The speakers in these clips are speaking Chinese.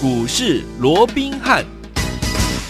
股市罗宾汉。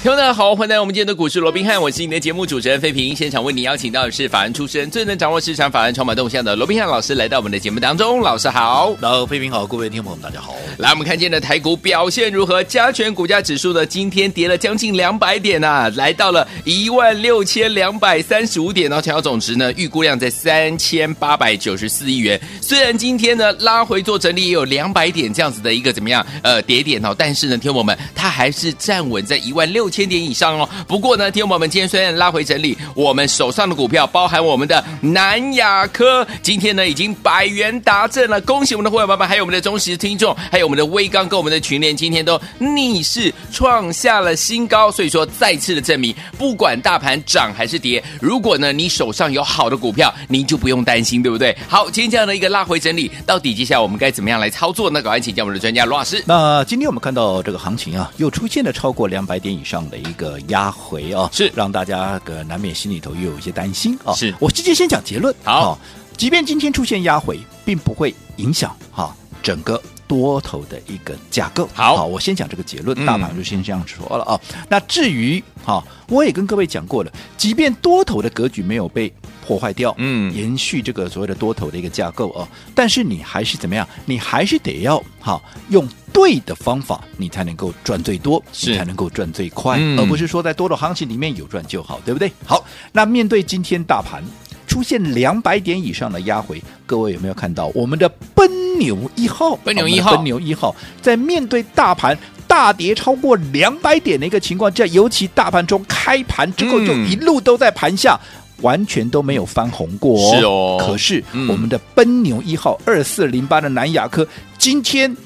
听众好，欢迎来到我们今天的股市罗宾汉，我是你的节目主持人费平。现场为你邀请到的是法案出身、最能掌握市场法案筹码动向的罗宾汉老师，来到我们的节目当中。老师好，老费平好，各位听众朋友们大家好。来，我们看见的台股表现如何？加权股价指数呢，今天跌了将近两百点啊，来到了一万六千两百三十五点哦。成交总值呢，预估量在三千八百九十四亿元。虽然今天呢拉回做整理，也有两百点这样子的一个怎么样呃跌点哦，但是呢，听我们它还是站稳在一万六千千点以上哦。不过呢，听众们今天虽然拉回整理，我们手上的股票包含我们的南亚科，今天呢已经百元达阵了。恭喜我们的会员朋友们，还有我们的忠实听众，还有。我们的威刚跟我们的群联今天都逆势创下了新高，所以说再次的证明，不管大盘涨还是跌，如果呢你手上有好的股票，你就不用担心，对不对？好，今天这样的一个拉回整理，到底接下来我们该怎么样来操作呢？赶快请教我们的专家罗老师。那今天我们看到这个行情啊，又出现了超过两百点以上的一个压回啊，是让大家个难免心里头又有一些担心啊。是我直接先讲结论。好，啊，即便今天出现压回，并不会影响哈整个。多头的一个架构，好，好，我先讲这个结论，大盘就先这样说了啊。嗯、那至于哈，我也跟各位讲过了，即便多头的格局没有被破坏掉，嗯，延续这个所谓的多头的一个架构啊，但是你还是怎么样？你还是得要哈，用对的方法，你才能够赚最多，是你才能够赚最快，嗯、而不是说在多头行情里面有赚就好，对不对？好，那面对今天大盘。出现两百点以上的压回，各位有没有看到我们的奔牛一号？奔牛一号，奔牛一号，在面对大盘大跌超过两百点的一个情况下，尤其大盘中开盘之后就一路都在盘下，嗯、完全都没有翻红过。是哦，可是我们的奔牛一号二四零八的南亚科，今天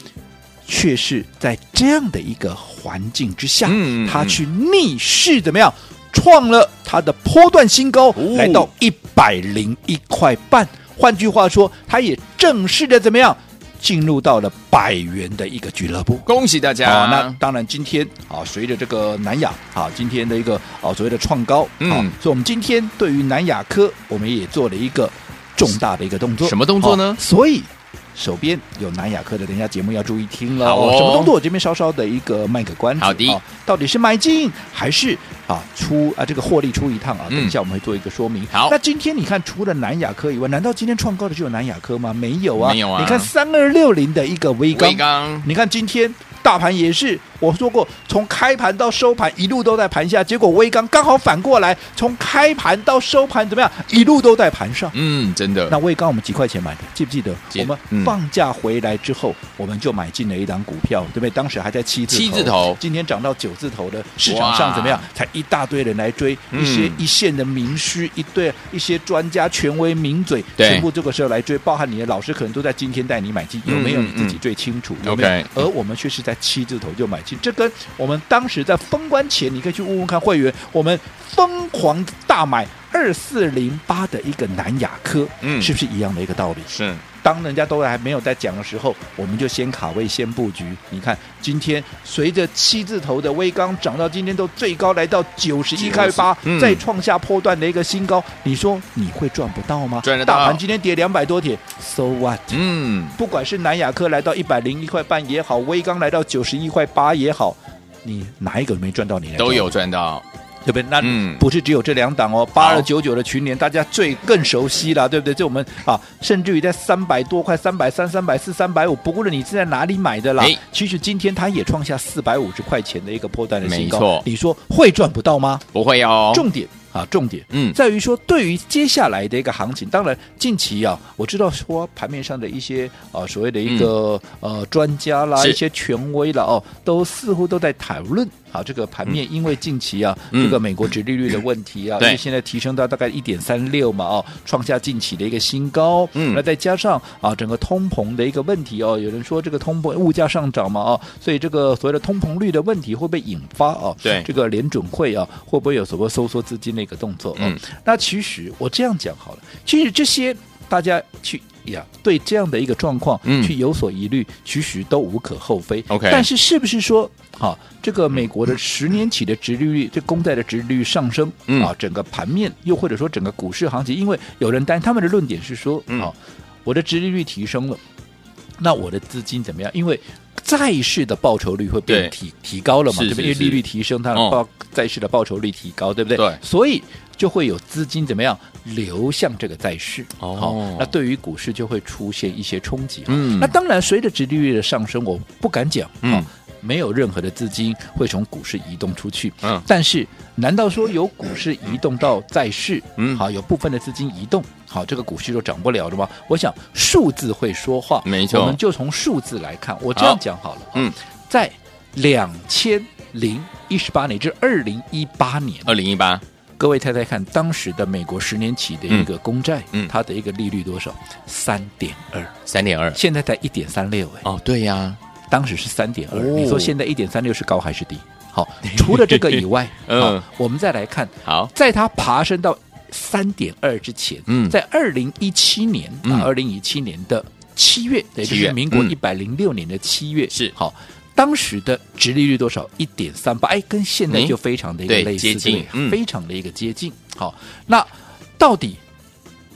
却是在这样的一个环境之下，嗯、它去逆势怎么样？创了它的波段新高，哦、来到一百零一块半。换句话说，它也正式的怎么样进入到了百元的一个俱乐部。恭喜大家！啊，那当然，今天啊，随着这个南亚啊，今天的一个啊所谓的创高，嗯，所以我们今天对于南亚科，我们也做了一个重大的一个动作。什么动作呢？所以。手边有南亚科的，等一下节目要注意听了。哦，什么动作？我这边稍稍的一个卖个关子。好的，哦，到底是买进还是啊出啊这个获利出一趟啊？等一下我们会做一个说明。好，那今天你看，除了南亚科以外，难道今天创高的只有南亚科吗？没有啊，没有啊。你看三二六零的一个威刚，威刚，你看今天。大盘也是，我说过，从开盘到收盘一路都在盘下，结果微刚刚好反过来，从开盘到收盘怎么样，一路都在盘上。嗯，真的。那微刚我们几块钱买的，记不记得？记我们放假回来之后，嗯、我们就买进了一档股票，对不对？当时还在七字头，七字头，今天涨到九字头的市场上怎么样？才一大堆人来追，一些一线的名师，一对一些专家、权威、名嘴，对全部这个时候来追，包含你的老师可能都在今天带你买进，有没有你自己最清楚？有没有而我们却是在七字头就买进，这跟我们当时在封关前，你可以去问问看会员，我们疯狂大买二四零八的一个南亚科，嗯，是不是一样的一个道理？是。当人家都还没有在讲的时候，我们就先卡位、先布局。你看，今天随着七字头的微刚涨到今天都最高来到九十一块八，再创下破段的一个新高。你说你会赚不到吗？赚得到。大盘今天跌两百多点，So what？嗯，不管是南亚科来到一百零一块半也好，微刚来到九十一块八也好，你哪一个没赚到你？你都有赚到。对不对？那不是只有这两档哦，八二九九的群联，大家最更熟悉了，对不对？这我们啊，甚至于在三百多块、三百三、三百四、三百五，不论你是在哪里买的啦，诶其实今天它也创下四百五十块钱的一个波段的新高。没错，你说会赚不到吗？不会哦。重点。啊，重点嗯，在于说，对于接下来的一个行情，当然近期啊，我知道说盘面上的一些啊所谓的一个、嗯、呃专家啦，一些权威了哦，都似乎都在谈论啊这个盘面，因为近期啊、嗯、这个美国殖利率的问题啊，嗯、因为现在提升到大概一点三六嘛哦，创下近期的一个新高，嗯，那再加上啊整个通膨的一个问题哦，有人说这个通膨物价上涨嘛哦，所以这个所谓的通膨率的问题会不会引发啊？对，这个联准会啊会不会有所谓收缩资金的？一个动作，嗯，那其实我这样讲好了，其实这些大家去呀，对这样的一个状况，嗯，去有所疑虑，其实都无可厚非。OK，但是是不是说，哈，这个美国的十年期的殖利率，这公债的殖利率上升，啊，整个盘面又或者说整个股市行情，因为有人担他们的论点是说，啊，我的殖利率提升了，那我的资金怎么样？因为债市的报酬率会变提提高了嘛？对不对？因为利率提升，它的报债市的报酬率提高，对不对？对，所以就会有资金怎么样流向这个债市。哦，好，那对于股市就会出现一些冲击。嗯，那当然随着殖利率的上升，我不敢讲，嗯。没有任何的资金会从股市移动出去，嗯，但是难道说有股市移动到债市，嗯，好，有部分的资金移动，好，这个股市就涨不了了吗？我想数字会说话，没错，我们就从数字来看，我这样讲好了，好嗯，在两千零一十八年至二零一八年，二零一八，各位猜猜看，当时的美国十年期的一个公债，嗯，它的一个利率多少？三点二，三点二，现在才一点三六，哎，哦，对呀。当时是三点二，你说现在一点三六是高还是低？好，除了这个以外，嗯，我们再来看，好，在它爬升到三点二之前，嗯，在二零一七年啊，二零一七年的七月，也就是民国一百零六年的七月，是。好，当时的殖利率多少？一点三八，哎，跟现在就非常的一个类似，接近，非常的一个接近。好，那到底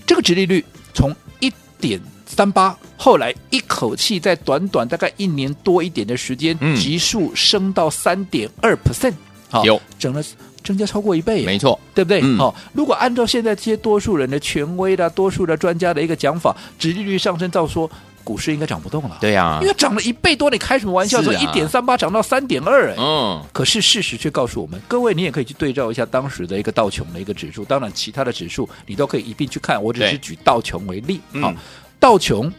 这个殖利率从一点三八，后来一口气在短短大概一年多一点的时间，嗯、急速升到三点二 percent，好，有。整了增加超过一倍，没错，对不对？好、嗯，如果按照现在这些多数人的权威的、多数的专家的一个讲法，殖利率上升，到说股市应该涨不动了。对呀、啊，因为涨了一倍多，你开什么玩笑？从一点三八涨到三点二，哎，嗯，可是事实却告诉我们，各位，你也可以去对照一下当时的一个道琼的一个指数，当然其他的指数你都可以一并去看，我只是举道琼为例，好。嗯道琼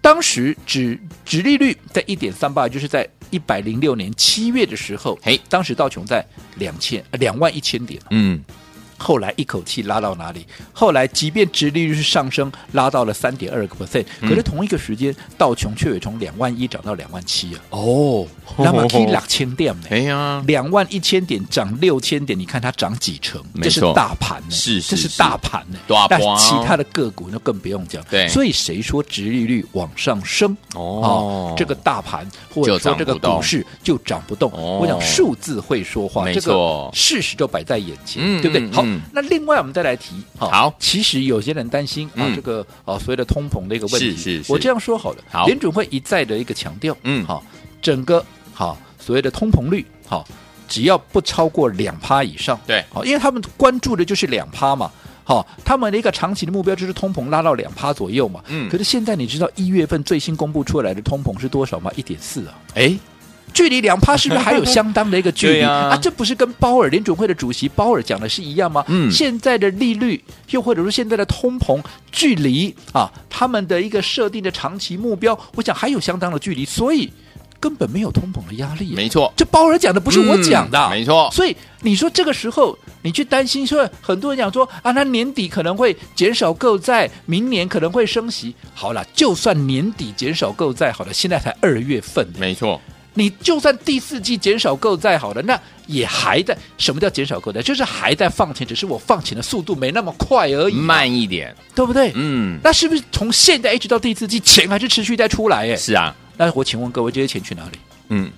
当时指指利率在一点三八，就是在一百零六年七月的时候，嘿，当时道琼在两千两万一千点，嗯。后来一口气拉到哪里？后来即便殖利率是上升，拉到了三点二个 percent，可是同一个时间，道琼却也从两万一涨到两万七啊！哦，那么可以两千点呢？哎呀，两万一千点涨六千点，你看它涨几成？这是大盘呢，是这是大盘呢。但其他的个股那更不用讲。对，所以谁说殖利率往上升哦，这个大盘或者说这个股市就涨不动？我讲数字会说话，这个事实就摆在眼前，对不对？好。嗯，那另外我们再来提，好，其实有些人担心啊，这个啊所谓的通膨的一个问题，是是，我这样说好了，好，联准会一再的一个强调，嗯，好，整个好所谓的通膨率，好，只要不超过两趴以上，对，好，因为他们关注的就是两趴嘛，好，他们的一个长期的目标就是通膨拉到两趴左右嘛，嗯，可是现在你知道一月份最新公布出来的通膨是多少吗？一点四啊，哎。距离两趴是不是还有相当的一个距离啊，啊？这不是跟鲍尔联准会的主席鲍尔讲的是一样吗？嗯，现在的利率又或者说现在的通膨距离啊，他们的一个设定的长期目标，我想还有相当的距离，所以根本没有通膨的压力。没错，这鲍尔讲的不是我讲的，嗯、没错。所以你说这个时候你去担心说，很多人讲说啊，那年底可能会减少购债，明年可能会升息。好了，就算年底减少购债，好了，现在才二月份，没错。你就算第四季减少购债好了，那也还在。什么叫减少购债？就是还在放钱，只是我放钱的速度没那么快而已，慢一点，对不对？嗯，那是不是从现在一直到第四季，钱还是持续在出来？哎，是啊。那我请问各位，这些钱去哪里？嗯。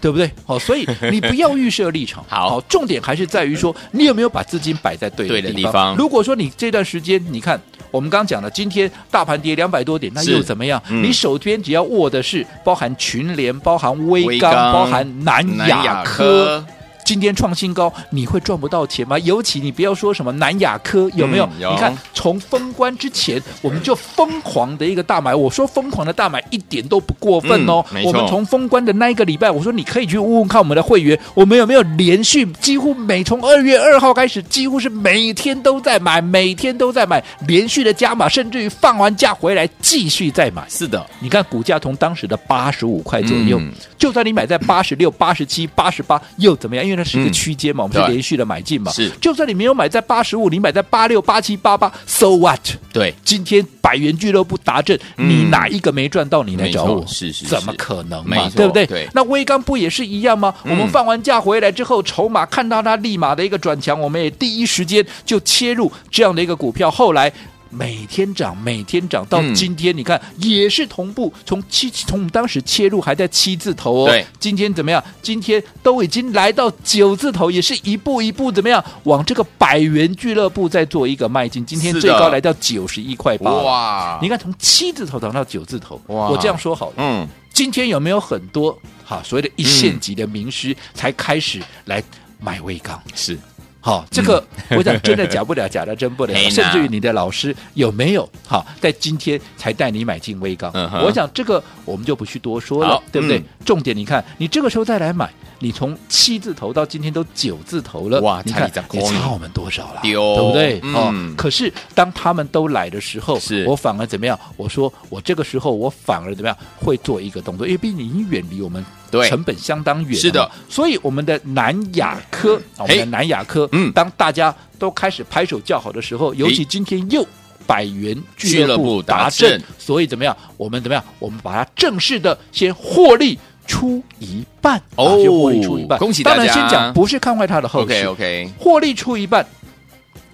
对不对？好，所以 你不要预设立场。好，重点还是在于说，你有没有把资金摆在对的地方？地方。如果说你这段时间，你看我们刚刚讲了，今天大盘跌两百多点，那又怎么样？嗯、你手边只要握的是包含群联、包含威刚包含南亚科。今天创新高，你会赚不到钱吗？尤其你不要说什么南亚科有没有？嗯、有，你看从封关之前，我们就疯狂的一个大买。我说疯狂的大买一点都不过分哦。嗯、我们从封关的那一个礼拜，我说你可以去问问看我们的会员，我们有没有连续几乎每从二月二号开始，几乎是每天都在买，每天都在买，连续的加码，甚至于放完假回来继续再买。是的，你看股价从当时的八十五块左右，嗯、就算你买在八十六、八十七、八十八，又怎么样？因为那是一个区间嘛，嗯、我们是连续的买进嘛。是，就算你没有买在八十五，你买在八六、八七、八八，so what？对，今天百元俱乐部达阵，嗯、你哪一个没赚到？你来找我，是是，是，怎么可能嘛？对不对？对。那威刚不也是一样吗？嗯、我们放完假回来之后，筹码看到它立马的一个转强，我们也第一时间就切入这样的一个股票。后来每天涨，每天涨，到今天你看、嗯、也是同步，从七从当时切入还在七字头哦，对，今天怎么样？今天都已经来到九字头，也是一步一步怎么样往这个百元俱乐部再做一个迈进。今天最高来到九十一块八，哇！你看从七字头涨到九字头，哇！我这样说好了，嗯，今天有没有很多哈所谓的一线级的名师才开始来买威刚？是。好，这个我想真的假不了，假的真不了。甚至于你的老师有没有好在今天才带你买进威刚？我想这个我们就不去多说了，对不对？重点你看，你这个时候再来买，你从七字头到今天都九字头了，哇！你看你差我们多少了？对不对？哦，可是当他们都来的时候，我反而怎么样？我说我这个时候我反而怎么样？会做一个动作，因为毕竟你已经远离我们。对，成本相当远，是的，所以我们的南亚科，我们的南亚科，嗯，当大家都开始拍手叫好的时候，尤其今天又百元俱乐部达阵，所以怎么样？我们怎么样？我们把它正式的先获利出一半，哦，就获利出一半，恭喜大家！当然先讲，不是看坏它的后市，OK，OK，获利出一半。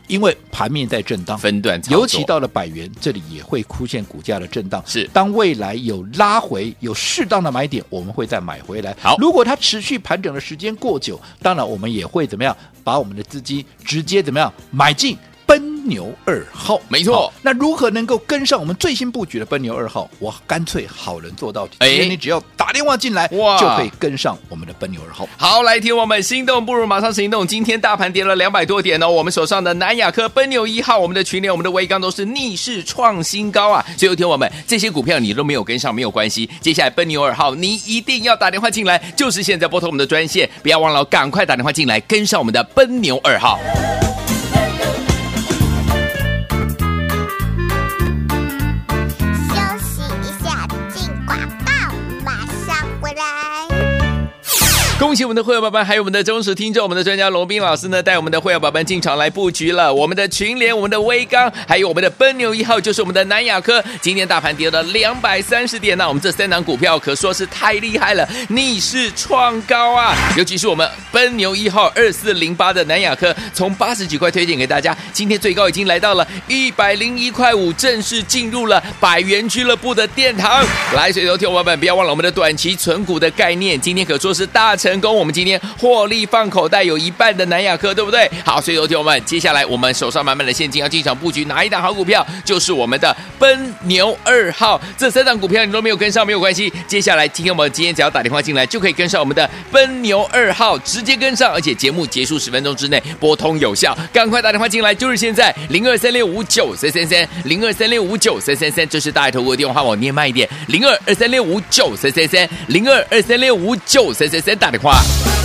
因为盘面在震荡，分段，尤其到了百元，这里也会出现股价的震荡。是，当未来有拉回，有适当的买点，我们会再买回来。好，如果它持续盘整的时间过久，当然我们也会怎么样，把我们的资金直接怎么样买进。奔牛二号，没错。那如何能够跟上我们最新布局的奔牛二号？我干脆好人做到底。哎，你只要打电话进来，哇，就可以跟上我们的奔牛二号。好，来听我们心动不如马上行动。今天大盘跌了两百多点哦，我们手上的南亚科、奔牛一号、我们的群联、我们的威刚都是逆势创新高啊！所以听我们这些股票你都没有跟上没有关系，接下来奔牛二号你一定要打电话进来，就是现在拨通我们的专线，不要忘了赶快打电话进来跟上我们的奔牛二号。恭喜我们的会员宝宝，还有我们的忠实听众，我们的专家罗宾老师呢，带我们的会员宝宝进场来布局了。我们的群联，我们的威刚，还有我们的奔牛一号，就是我们的南亚科。今天大盘跌了两百三十点，那我们这三档股票可说是太厉害了，逆势创高啊！尤其是我们奔牛一号二四零八的南亚科，从八十几块推荐给大家，今天最高已经来到了一百零一块五，正式进入了百元俱乐部的殿堂。来，所以说，听我们不要忘了我们的短期存股的概念，今天可说是大。成成功，我们今天获利放口袋有一半的南亚科，对不对？好，所以有请我们接下来我们手上满满的现金要进场布局哪一档好股票？就是我们的奔牛二号。这三档股票你都没有跟上没有关系，接下来今天我们今天只要打电话进来就可以跟上我们的奔牛二号，直接跟上，而且节目结束十分钟之内拨通有效，赶快打电话进来，就是现在零二三六五九三三三零二三六五九三三三，这是大爱投顾的电话，我念慢一点零二二三六五九三三三零二二三六五九三三三打。话。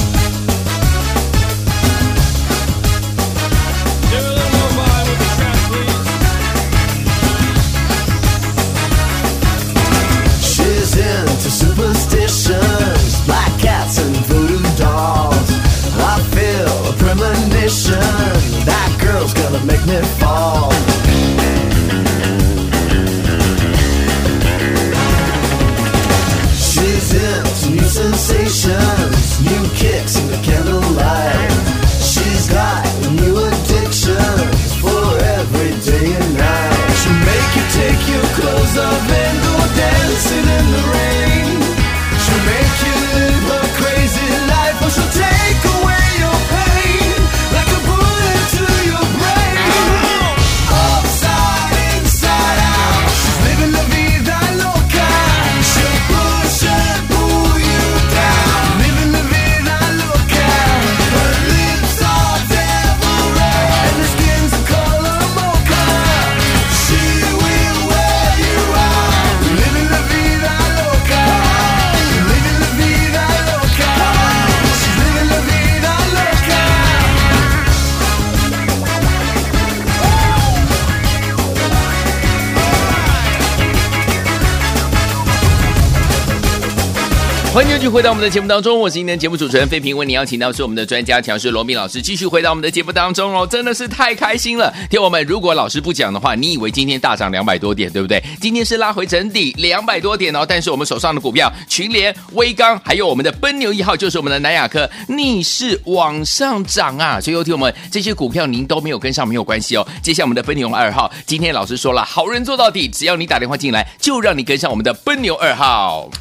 继续回到我们的节目当中，我是今天节目主持人费平，为您邀请到是我们的专家强势罗宾老师，继续回到我们的节目当中哦，真的是太开心了。听我们，如果老师不讲的话，你以为今天大涨两百多点，对不对？今天是拉回整底两百多点哦，但是我们手上的股票群联、威刚，还有我们的奔牛一号，就是我们的南亚科，逆势往上涨啊！所以有听我们，这些股票您都没有跟上，没有关系哦。接下来我们的奔牛二号，今天老师说了，好人做到底，只要你打电话进来，就让你跟上我们的奔牛二号。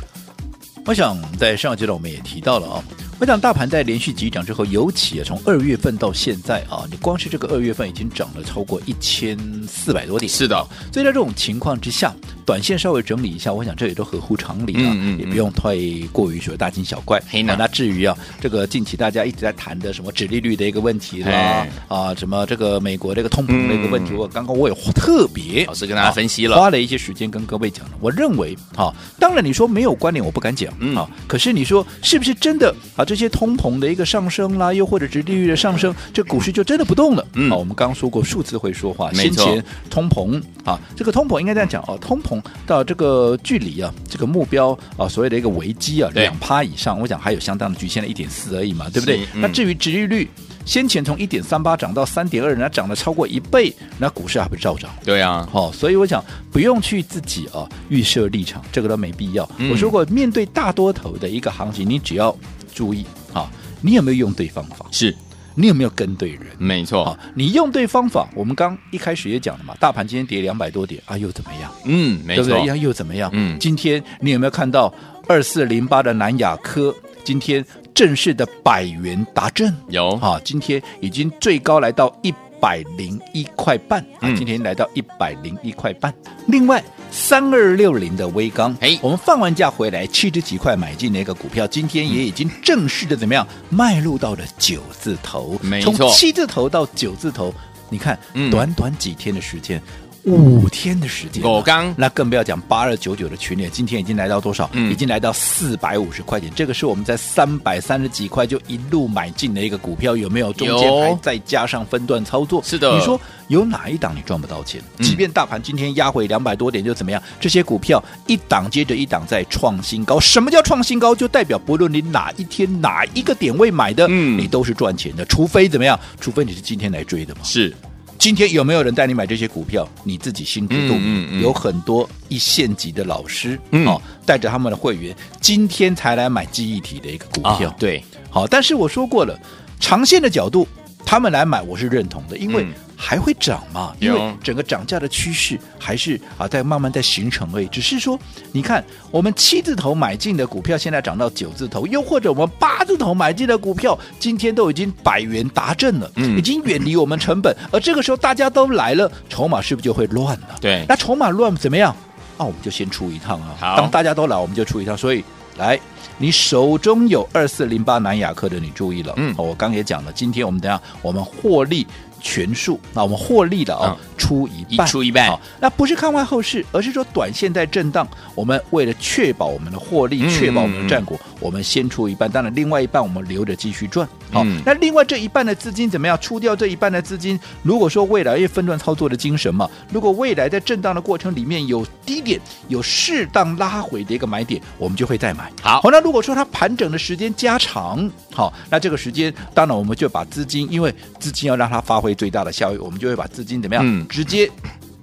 我想在上一阶段我们也提到了啊。我想大盘在连续急涨之后，尤其啊，从二月份到现在啊，你光是这个二月份已经涨了超过一千四百多点。是的，所以在这种情况之下，短线稍微整理一下，我想这也都合乎常理啊，嗯嗯嗯也不用太过于说大惊小怪。那至于啊，这个近期大家一直在谈的什么指利率的一个问题啦，啊，什么这个美国这个通膨的一个问题，嗯、我刚刚我也特别老师跟大家分析了，花了一些时间跟各位讲了。我认为啊，当然你说没有关联，我不敢讲，嗯啊，可是你说是不是真的啊？这些通膨的。一个上升啦，又或者是利率的上升，这股市就真的不动了。嗯，啊，我们刚刚说过，数字会说话。先前通膨啊，这个通膨应该这样讲哦，通膨到这个距离啊，这个目标啊，所谓的一个危机啊，两趴以上，我想还有相当的局限了一点四而已嘛，对不对？嗯、那至于值利率，先前从一点三八涨到三点二，人家涨了超过一倍，那股市还不是照涨？对啊，好，所以我想不用去自己啊预设立场，这个都没必要。嗯、我说过，面对大多头的一个行情，你只要注意啊。你有没有用对方法？是，你有没有跟对人？没错，好，你用对方法。我们刚一开始也讲了嘛，大盘今天跌两百多点啊，又怎么样？嗯，没错，对不对？又又怎么样？嗯，今天你有没有看到二四零八的南亚科今天正式的百元达阵？有啊，今天已经最高来到一百零一块半啊，今天来到一百零一块半。嗯、另外。三二六零的微刚，哎，我们放完假回来七十几块买进那个股票，今天也已经正式的怎么样迈入到了九字头，没错，从七字头到九字头，你看，短短几天的时间。五天的时间，我刚那更不要讲八二九九的群里，今天已经来到多少？嗯，已经来到四百五十块钱。这个是我们在三百三十几块就一路买进的一个股票，有没有？中间还再加上分段操作。是的，你说有哪一档你赚不到钱？嗯、即便大盘今天压回两百多点，就怎么样？这些股票一档接着一档在创新高。什么叫创新高？就代表不论你哪一天哪一个点位买的，嗯，你都是赚钱的。除非怎么样？除非你是今天来追的嘛？是。今天有没有人带你买这些股票？你自己心知肚明。嗯嗯嗯、有很多一线级的老师，嗯、哦，带着他们的会员，今天才来买记忆体的一个股票。哦、对，好，但是我说过了，长线的角度，他们来买，我是认同的，因为。嗯还会涨嘛？因为整个涨价的趋势还是啊在慢慢在形成而已。只是说，你看我们七字头买进的股票，现在涨到九字头，又或者我们八字头买进的股票，今天都已经百元达阵了，嗯，已经远离我们成本。而这个时候大家都来了，筹码是不是就会乱了？对，那筹码乱怎么样？啊，我们就先出一趟啊。当大家都来，我们就出一趟。所以来，你手中有二四零八南亚科的，你注意了。嗯，我刚也讲了，今天我们等下我们获利。全数，那我们获利了啊、哦，出一半，出一半，好，那不是看坏后市，而是说短线在震荡，我们为了确保我们的获利，确保我们的战果，嗯、我们先出一半，当然另外一半我们留着继续赚。好，嗯、那另外这一半的资金怎么样？出掉这一半的资金，如果说未来因为分段操作的精神嘛，如果未来在震荡的过程里面有低点，有适当拉回的一个买点，我们就会再买。好，好，那如果说它盘整的时间加长，好，那这个时间当然我们就把资金，因为资金要让它发挥最大的效益，我们就会把资金怎么样？嗯，直接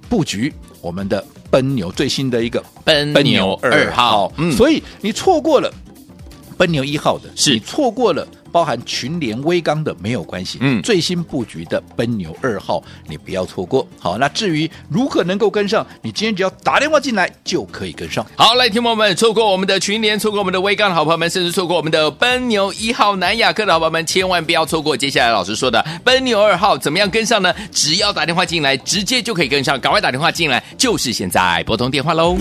布局我们的奔牛最新的一个奔牛二号。嗯，所以你错过了奔牛一号的，是你错过了。包含群联、威刚的没有关系，嗯，最新布局的奔牛二号，你不要错过。好，那至于如何能够跟上，你今天只要打电话进来就可以跟上。好，来，听众朋友们，错过我们的群联，错过我们的微刚的好朋友们，甚至错过我们的奔牛一号南亚科的好朋友们，千万不要错过。接下来老师说的奔牛二号怎么样跟上呢？只要打电话进来，直接就可以跟上，赶快打电话进来，就是现在，拨通电话喽。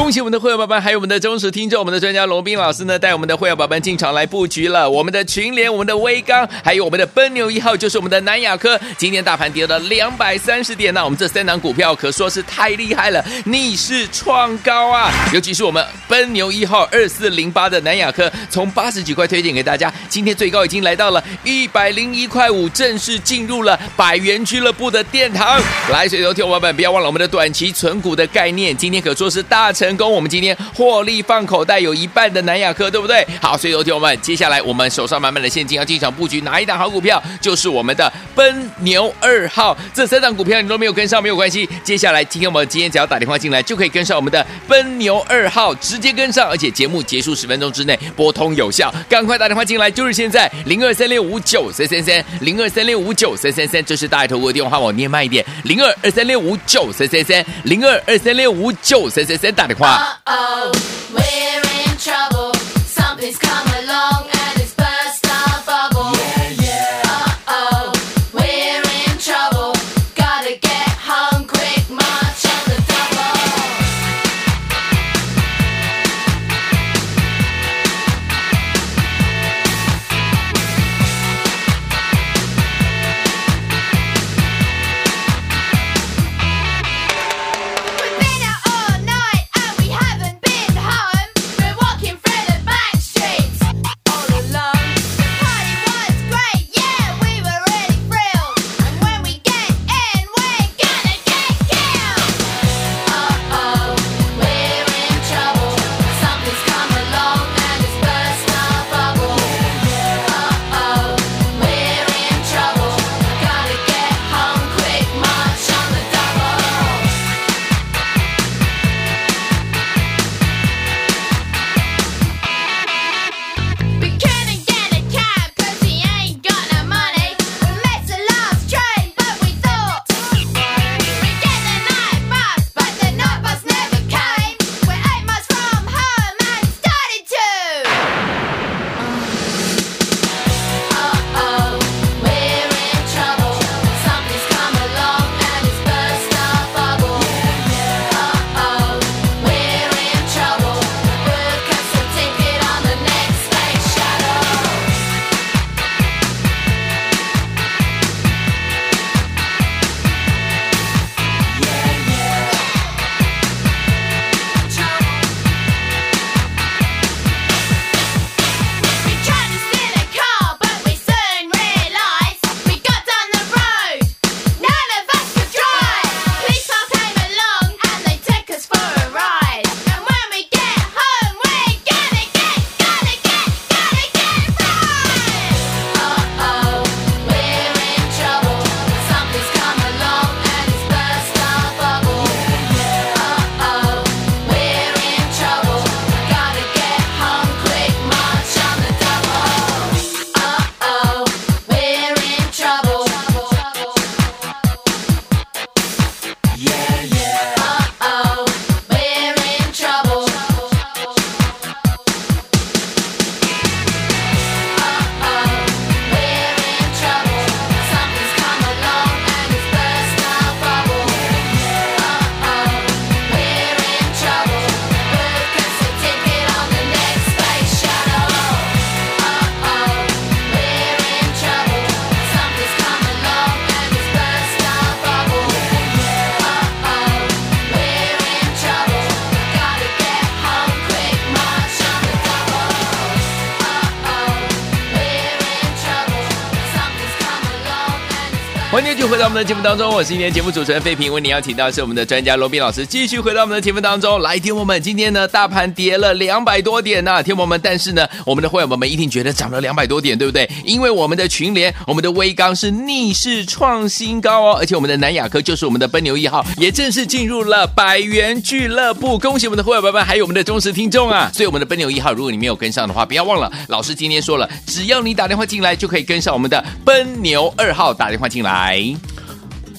恭喜我们的会员宝宝，还有我们的忠实听众，我们的专家罗宾老师呢，带我们的会员宝宝进场来布局了。我们的群联、我们的威刚，还有我们的奔牛一号，就是我们的南亚科。今天大盘跌了两百三十点，那我们这三档股票可说是太厉害了，逆势创高啊！尤其是我们奔牛一号二四零八的南亚科，从八十几块推荐给大家，今天最高已经来到了一百零一块五，正式进入了百元俱乐部的殿堂。来，所以说听我们不要忘了我们的短期存股的概念，今天可说是大成成功。我们今天获利放口袋有一半的南亚科，对不对？好，所以有听我们接下来我们手上满满的现金要进场布局哪一档好股票？就是我们的奔牛二号。这三档股票你都没有跟上没有关系，接下来今天我们今天只要打电话进来就可以跟上我们的奔牛二号，直接跟上，而且节目结束十分钟之内拨通有效，赶快打电话进来，就是现在零二三六五九三三三零二三六五九三三三，这是大爱投顾的电话，我念慢一点零二二三六五九三三三零二二三六五九三三三打电话。欢迎继续回在我们的节目当中，我是今天节目主持人费平，为你邀请到是我们的专家罗宾老师，继续回到我们的节目当中来。听我们今天呢，大盘跌了两百多点呐、啊，听我们，但是呢，我们的会员们一定觉得涨了两百多点，对不对？因为我们的群联，我们的威刚是逆势创新高哦，而且我们的南亚科就是我们的奔牛一号，也正式进入了百元俱乐部。恭喜我们的会员们，还有我们的忠实听众啊！所以我们的奔牛一号，如果你没有跟上的话，不要忘了，老师今天说了，只要你打电话进来，就可以跟上我们的奔牛二号，打电话进来。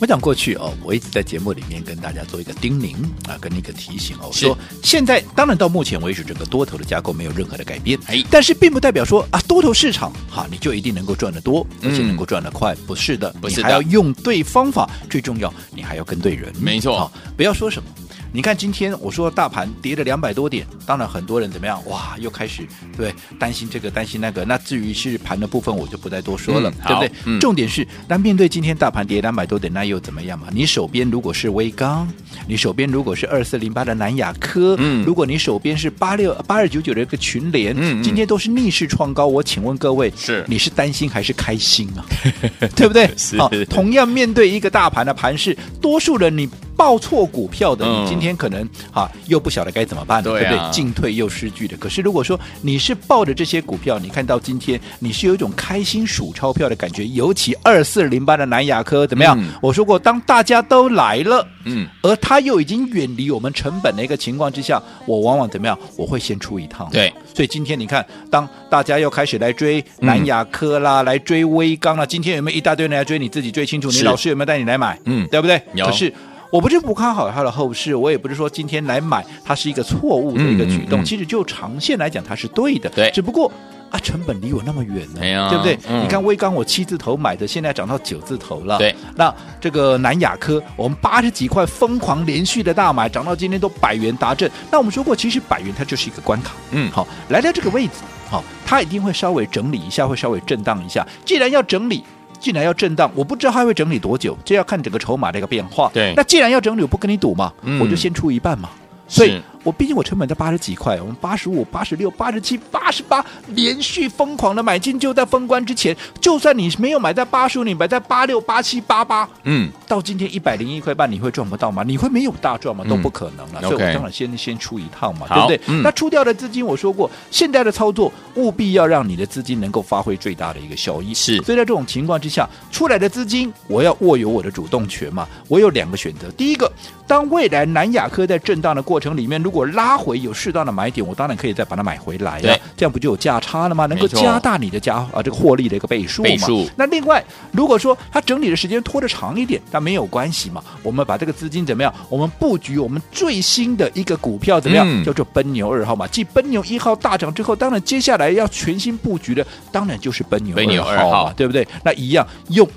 来，我讲过去哦，我一直在节目里面跟大家做一个叮咛啊，跟一个提醒哦，说现在当然到目前为止，整个多头的架构没有任何的改变，哎，但是并不代表说啊，多头市场哈，你就一定能够赚得多，而且能够赚得快，不是的，不是的，你还要用对方法，最重要，你还要跟对人，没错，不要说什么。你看今天我说大盘跌了两百多点，当然很多人怎么样？哇，又开始对担心这个担心那个。那至于是盘的部分，我就不再多说了，嗯、对不对？嗯、重点是，那面对今天大盘跌两百多点，那又怎么样嘛？你手边如果是威刚，你手边如果是二四零八的南亚科，嗯，如果你手边是八六八二九九的一个群联，嗯，今天都是逆势创高，我请问各位，是你是担心还是开心啊？对不对？好，同样面对一个大盘的盘势，多数人你。报错股票的，你今天可能哈、嗯、又不晓得该怎么办，对，啊、对不对？进退又失据的。可是如果说你是抱着这些股票，你看到今天你是有一种开心数钞票的感觉。尤其二四零八的南亚科怎么样？嗯、我说过，当大家都来了，嗯，而他又已经远离我们成本的一个情况之下，我往往怎么样？我会先出一趟。对，所以今天你看，当大家又开始来追南亚科啦，嗯、来追威刚啦，今天有没有一大堆人来追？你自己最清楚。你老师有没有带你来买？嗯，对不对？有。可是。我不是不看好它的后市，我也不是说今天来买它是一个错误的一个举动。嗯嗯、其实就长线来讲，它是对的。对，只不过啊，成本离我那么远呢，哎、对不对？嗯、你看威刚，我七字头买的，现在涨到九字头了。对，那这个南亚科，我们八十几块疯狂连续的大买，涨到今天都百元达阵。那我们说过，其实百元它就是一个关卡。嗯，好，来到这个位置，好，它一定会稍微整理一下，会稍微震荡一下。既然要整理。既然要震荡，我不知道它会整理多久，这要看整个筹码的一个变化。对，那既然要整理，我不跟你赌嘛，嗯、我就先出一半嘛。所以。我毕竟我成本在八十几块，我们八十五、八十六、八十七、八十八，连续疯狂的买进，就在封关之前，就算你没有买在八十五，你买在八六、八七、八八，嗯，到今天一百零一块半，你会赚不到吗？你会没有大赚吗？都不可能了。嗯、所以我当然先先出一趟嘛，对不对？嗯、那出掉的资金，我说过，现在的操作务必要让你的资金能够发挥最大的一个效益。是，所以在这种情况之下，出来的资金，我要握有我的主动权嘛。我有两个选择，第一个，当未来南亚科在震荡的过程里面，如果拉回有适当的买点，我当然可以再把它买回来呀。对这样不就有价差了吗？能够加大你的加啊这个获利的一个倍数嘛。倍数。那另外，如果说它整理的时间拖得长一点，那没有关系嘛。我们把这个资金怎么样？我们布局我们最新的一个股票怎么样？嗯、叫做奔牛二号嘛。继奔牛一号大涨之后，当然接下来要全新布局的，当然就是奔牛二号，奔牛二号对不对？那一样用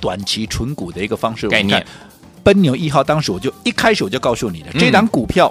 短期纯股的一个方式概念。奔牛一号，当时我就一开始我就告诉你的，嗯、这档股票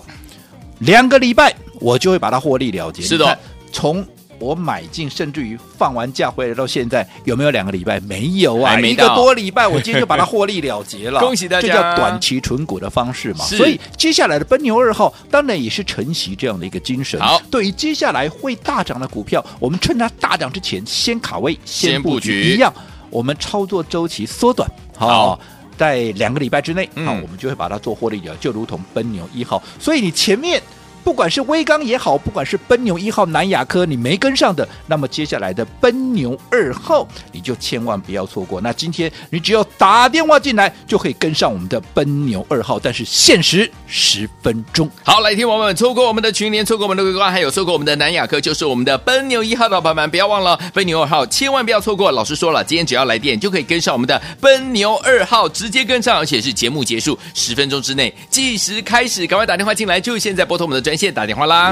两个礼拜我就会把它获利了结。是的，从我买进，甚至于放完假回来到现在，有没有两个礼拜？没有啊，一个多礼拜，我今天就把它获利了结了。恭喜大家！这叫短期存股的方式嘛。所以接下来的奔牛二号，当然也是承袭这样的一个精神。好，对于接下来会大涨的股票，我们趁它大涨之前先卡位，先布局，一样，我们操作周期缩短。好。好在两个礼拜之内，嗯、好，我们就会把它做获利了，就如同奔牛一号。所以你前面。不管是威刚也好，不管是奔牛一号南亚科，你没跟上的，那么接下来的奔牛二号，你就千万不要错过。那今天你只要打电话进来，就可以跟上我们的奔牛二号，但是限时十分钟。好，来听我们错过我们的群联，错过我们的威刚，还有错过我们的南亚科，就是我们的奔牛一号的朋友们，不要忘了奔牛二号，千万不要错过。老师说了，今天只要来电就可以跟上我们的奔牛二号，直接跟上，而且是节目结束十分钟之内计时开始，赶快打电话进来，就现在拨通我们的专。先打电话啦。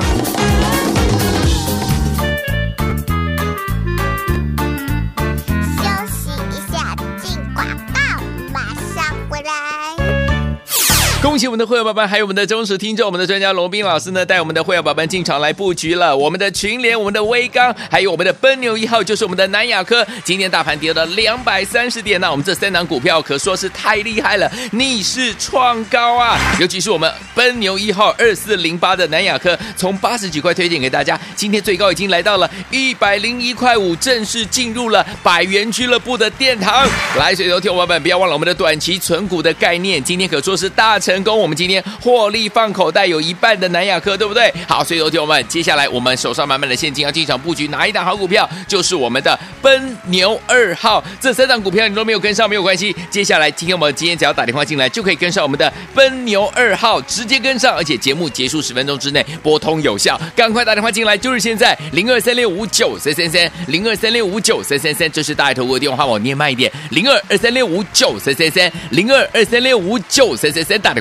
恭喜我们的会员宝宝，还有我们的忠实听众，我们的专家罗宾老师呢，带我们的会员宝宝进场来布局了。我们的群联，我们的威刚，还有我们的奔牛一号，就是我们的南亚科。今天大盘跌了两百三十点，那我们这三档股票可说是太厉害了，逆势创高啊！尤其是我们奔牛一号二四零八的南亚科，从八十几块推荐给大家，今天最高已经来到了一百零一块五，正式进入了百元俱乐部的殿堂。来，水头听我们，不要忘了我们的短期存股的概念，今天可说是大成。成功，我们今天获利放口袋有一半的南亚科，对不对？好，所以有听我们，接下来我们手上满满的现金要进场布局哪一档好股票？就是我们的奔牛二号。这三档股票你都没有跟上没有关系，接下来今天我们今天只要打电话进来就可以跟上我们的奔牛二号，直接跟上，而且节目结束十分钟之内拨通有效，赶快打电话进来，就是现在零二三六五九三三三零二三六五九三三三，这是大头哥的电话，我念慢一点零二二三六五九三三三零二二三六五九三三三打电